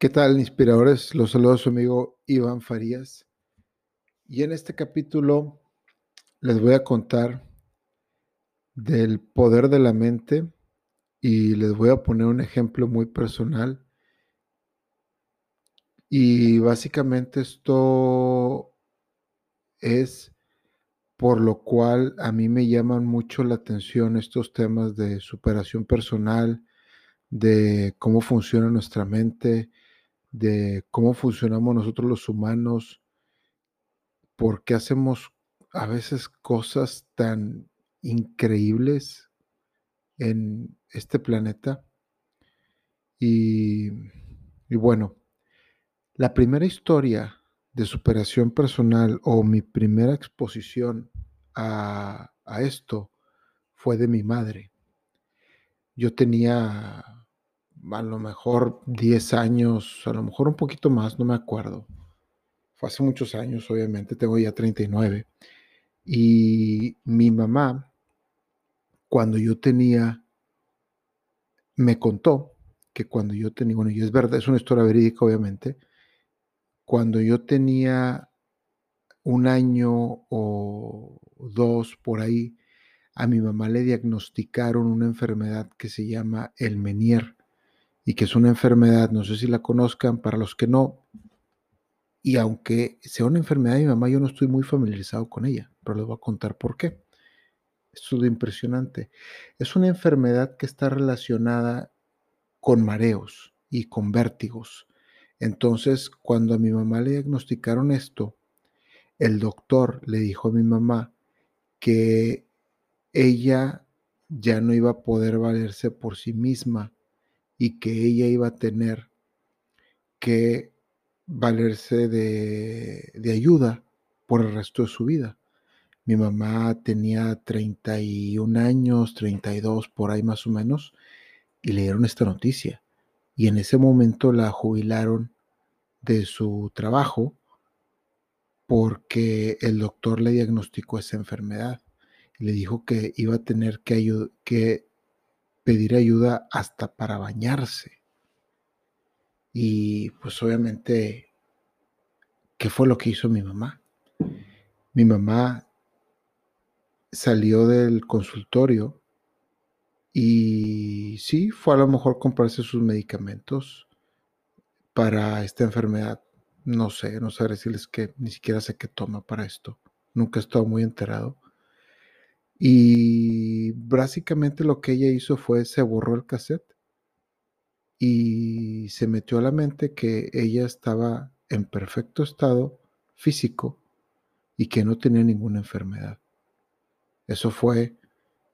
¿Qué tal, inspiradores? Los saludo a su amigo Iván Farías. Y en este capítulo les voy a contar del poder de la mente y les voy a poner un ejemplo muy personal. Y básicamente esto es por lo cual a mí me llaman mucho la atención estos temas de superación personal, de cómo funciona nuestra mente, de cómo funcionamos nosotros los humanos, por qué hacemos a veces cosas tan increíbles en este planeta. Y, y, bueno, la primera historia de superación personal o mi primera exposición a, a esto fue de mi madre. Yo tenía a lo mejor 10 años, a lo mejor un poquito más, no me acuerdo. Fue hace muchos años, obviamente, tengo ya 39. Y mi mamá, cuando yo tenía, me contó que cuando yo tenía, bueno, y es verdad, es una historia verídica, obviamente, cuando yo tenía un año o dos por ahí, a mi mamá le diagnosticaron una enfermedad que se llama el Menier y que es una enfermedad, no sé si la conozcan, para los que no, y aunque sea una enfermedad de mi mamá, yo no estoy muy familiarizado con ella, pero les voy a contar por qué. Esto es lo impresionante. Es una enfermedad que está relacionada con mareos y con vértigos. Entonces, cuando a mi mamá le diagnosticaron esto, el doctor le dijo a mi mamá que ella ya no iba a poder valerse por sí misma y que ella iba a tener que valerse de, ayuda por el resto de su vida. Mi mamá tenía 31 años, 32 por ahí más o menos, y le dieron esta noticia. Y en ese momento la jubilaron de su trabajo porque el doctor le diagnosticó esa enfermedad y le dijo que iba a tener que, que pedir ayuda hasta para bañarse. Y pues obviamente, ¿qué fue lo que hizo mi mamá? Mi mamá salió del consultorio y sí, fue a lo mejor comprarse sus medicamentos para esta enfermedad. No sé, no sé decirles que ni siquiera sé qué toma para esto. Nunca he estado muy enterado. Y básicamente lo que ella hizo fue se borró el cassette y se metió a la mente que ella estaba en perfecto estado físico y que no tenía ninguna enfermedad. Eso fue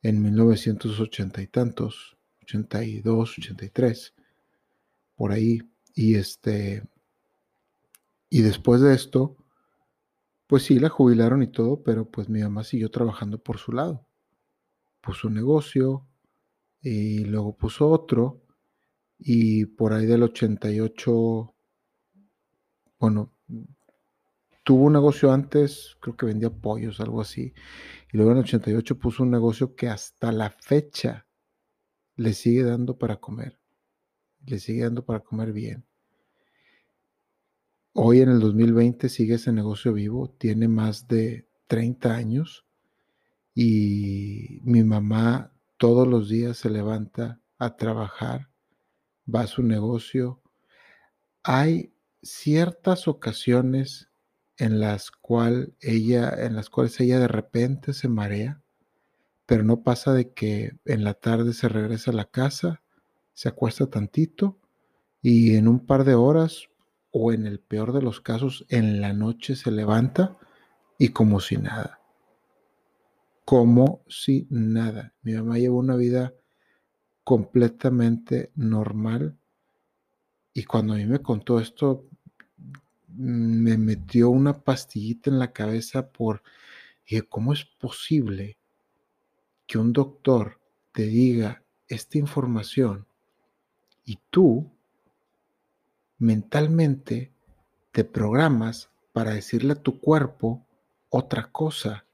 en 1980 y tantos, 82, 83, por ahí. Y este, y después de esto, pues sí, la jubilaron y todo, pero pues mi mamá siguió trabajando por su lado. Puso un negocio y luego puso otro y por ahí del 88, bueno, tuvo un negocio antes, creo que vendía pollos, algo así, y luego en el 88 puso un negocio que hasta la fecha le sigue dando para comer, le sigue dando para comer bien. Hoy en el 2020 sigue ese negocio vivo, tiene más de 30 años y mi mamá todos los días se levanta a trabajar, va a su negocio. Hay ciertas ocasiones en las, cual ella, en las cuales ella de repente se marea, pero no pasa de que en la tarde se regresa a la casa, se acuesta tantito y en un par de horas o en el peor de los casos, en la noche se levanta y como si nada. Como si nada. Mi mamá llevó una vida completamente normal y cuando a mí me contó esto, me metió una pastillita en la cabeza por, dije, ¿cómo es posible que un doctor te diga esta información y tú mentalmente te programas para decirle a tu cuerpo otra cosa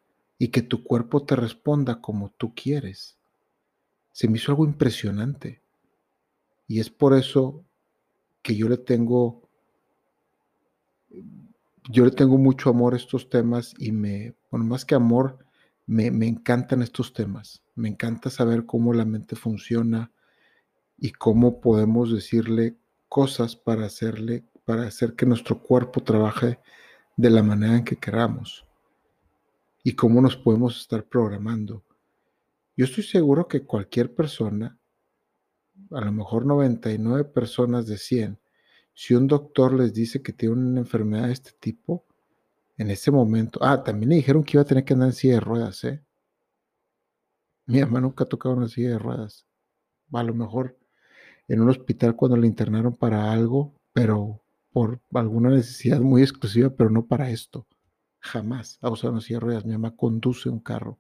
y que tu cuerpo te responda como tú quieres. Se me hizo algo impresionante. Y es por eso que yo le tengo, yo le tengo mucho amor a estos temas y me, bueno, más que amor, me, me encantan estos temas. Me encanta saber cómo la mente funciona y cómo podemos decirle cosas para hacerle, para hacer que nuestro cuerpo trabaje de la manera en que queramos y cómo nos podemos estar programando. Yo estoy seguro que cualquier persona, a lo mejor 99 personas de 100, si un doctor les dice que tiene una enfermedad de este tipo, en ese momento, ah, también le dijeron que iba a tener que andar en silla de ruedas, ¿eh? Mi mamá nunca ha tocado una silla de ruedas. A lo mejor en un hospital cuando le internaron para algo, pero por alguna necesidad muy exclusiva, pero no para esto. Jamás ha usado una silla de ruedas. Mi mamá conduce un carro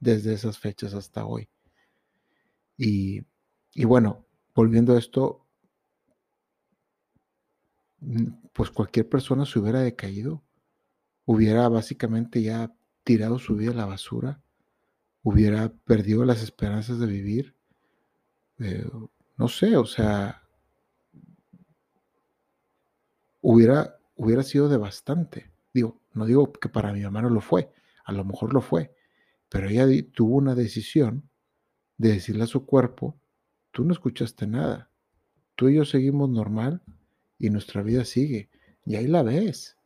desde esas fechas hasta hoy. Y, y bueno, volviendo a esto, mm, pues cualquier persona se hubiera decaído, hubiera básicamente ya tirado su vida a la basura, hubiera perdido las esperanzas de vivir. Eh, no sé, o sea, hubiera, hubiera sido devastante. Digo, no digo que para mi mamá no lo fue, a lo mejor lo fue, pero ella tuvo una decisión de decirle a su cuerpo, tú no escuchaste nada, tú y yo seguimos normal y nuestra vida sigue. Y ahí la ves,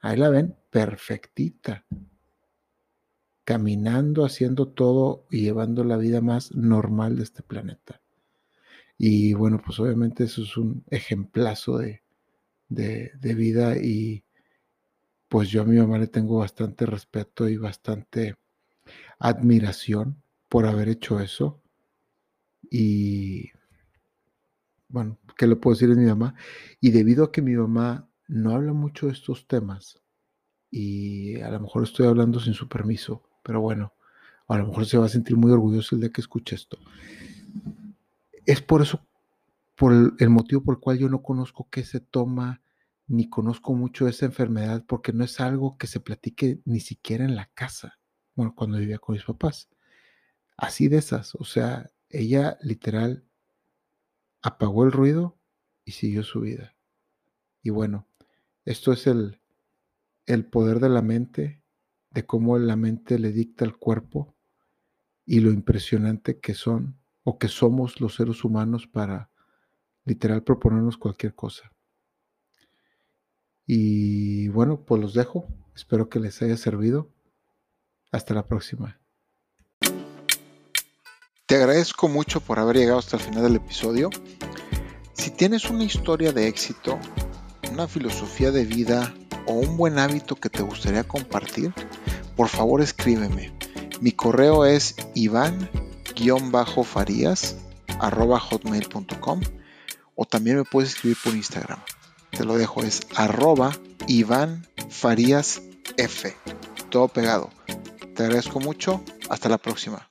ahí la ven perfectita, caminando, haciendo todo y llevando la vida más normal de este planeta. Y bueno, pues obviamente eso es un ejemplazo de, de, vida y pues yo a mi mamá le tengo bastante respeto y bastante admiración por haber hecho eso. Y bueno, ¿qué le puedo decir a mi mamá? Y debido a que mi mamá no habla mucho de estos temas, y a lo mejor estoy hablando sin su permiso, pero bueno, a lo mejor se va a sentir muy orgulloso el día que escuche esto. Es por eso por el, motivo por el cual yo no conozco qué se toma, ni conozco mucho esa enfermedad, porque no es algo que se platique ni siquiera en la casa, bueno, cuando vivía con mis papás. Así de esas, o sea, ella literal apagó el ruido y siguió su vida. Y bueno, esto es el, el poder de la mente, de cómo la mente le dicta al cuerpo y lo impresionante que son o que somos los seres humanos para literal proponernos cualquier cosa. Y bueno, pues los dejo. Espero que les haya servido. Hasta la próxima. Te agradezco mucho por haber llegado hasta el final del episodio. Si tienes una historia de éxito, una filosofía de vida o un buen hábito que te gustaría compartir, por favor escríbeme. Mi correo es iván-farías.hotmail.com o también me puedes escribir por Instagram. Te lo dejo, es arroba Iván Farías F. Todo pegado. Te agradezco mucho. Hasta la próxima.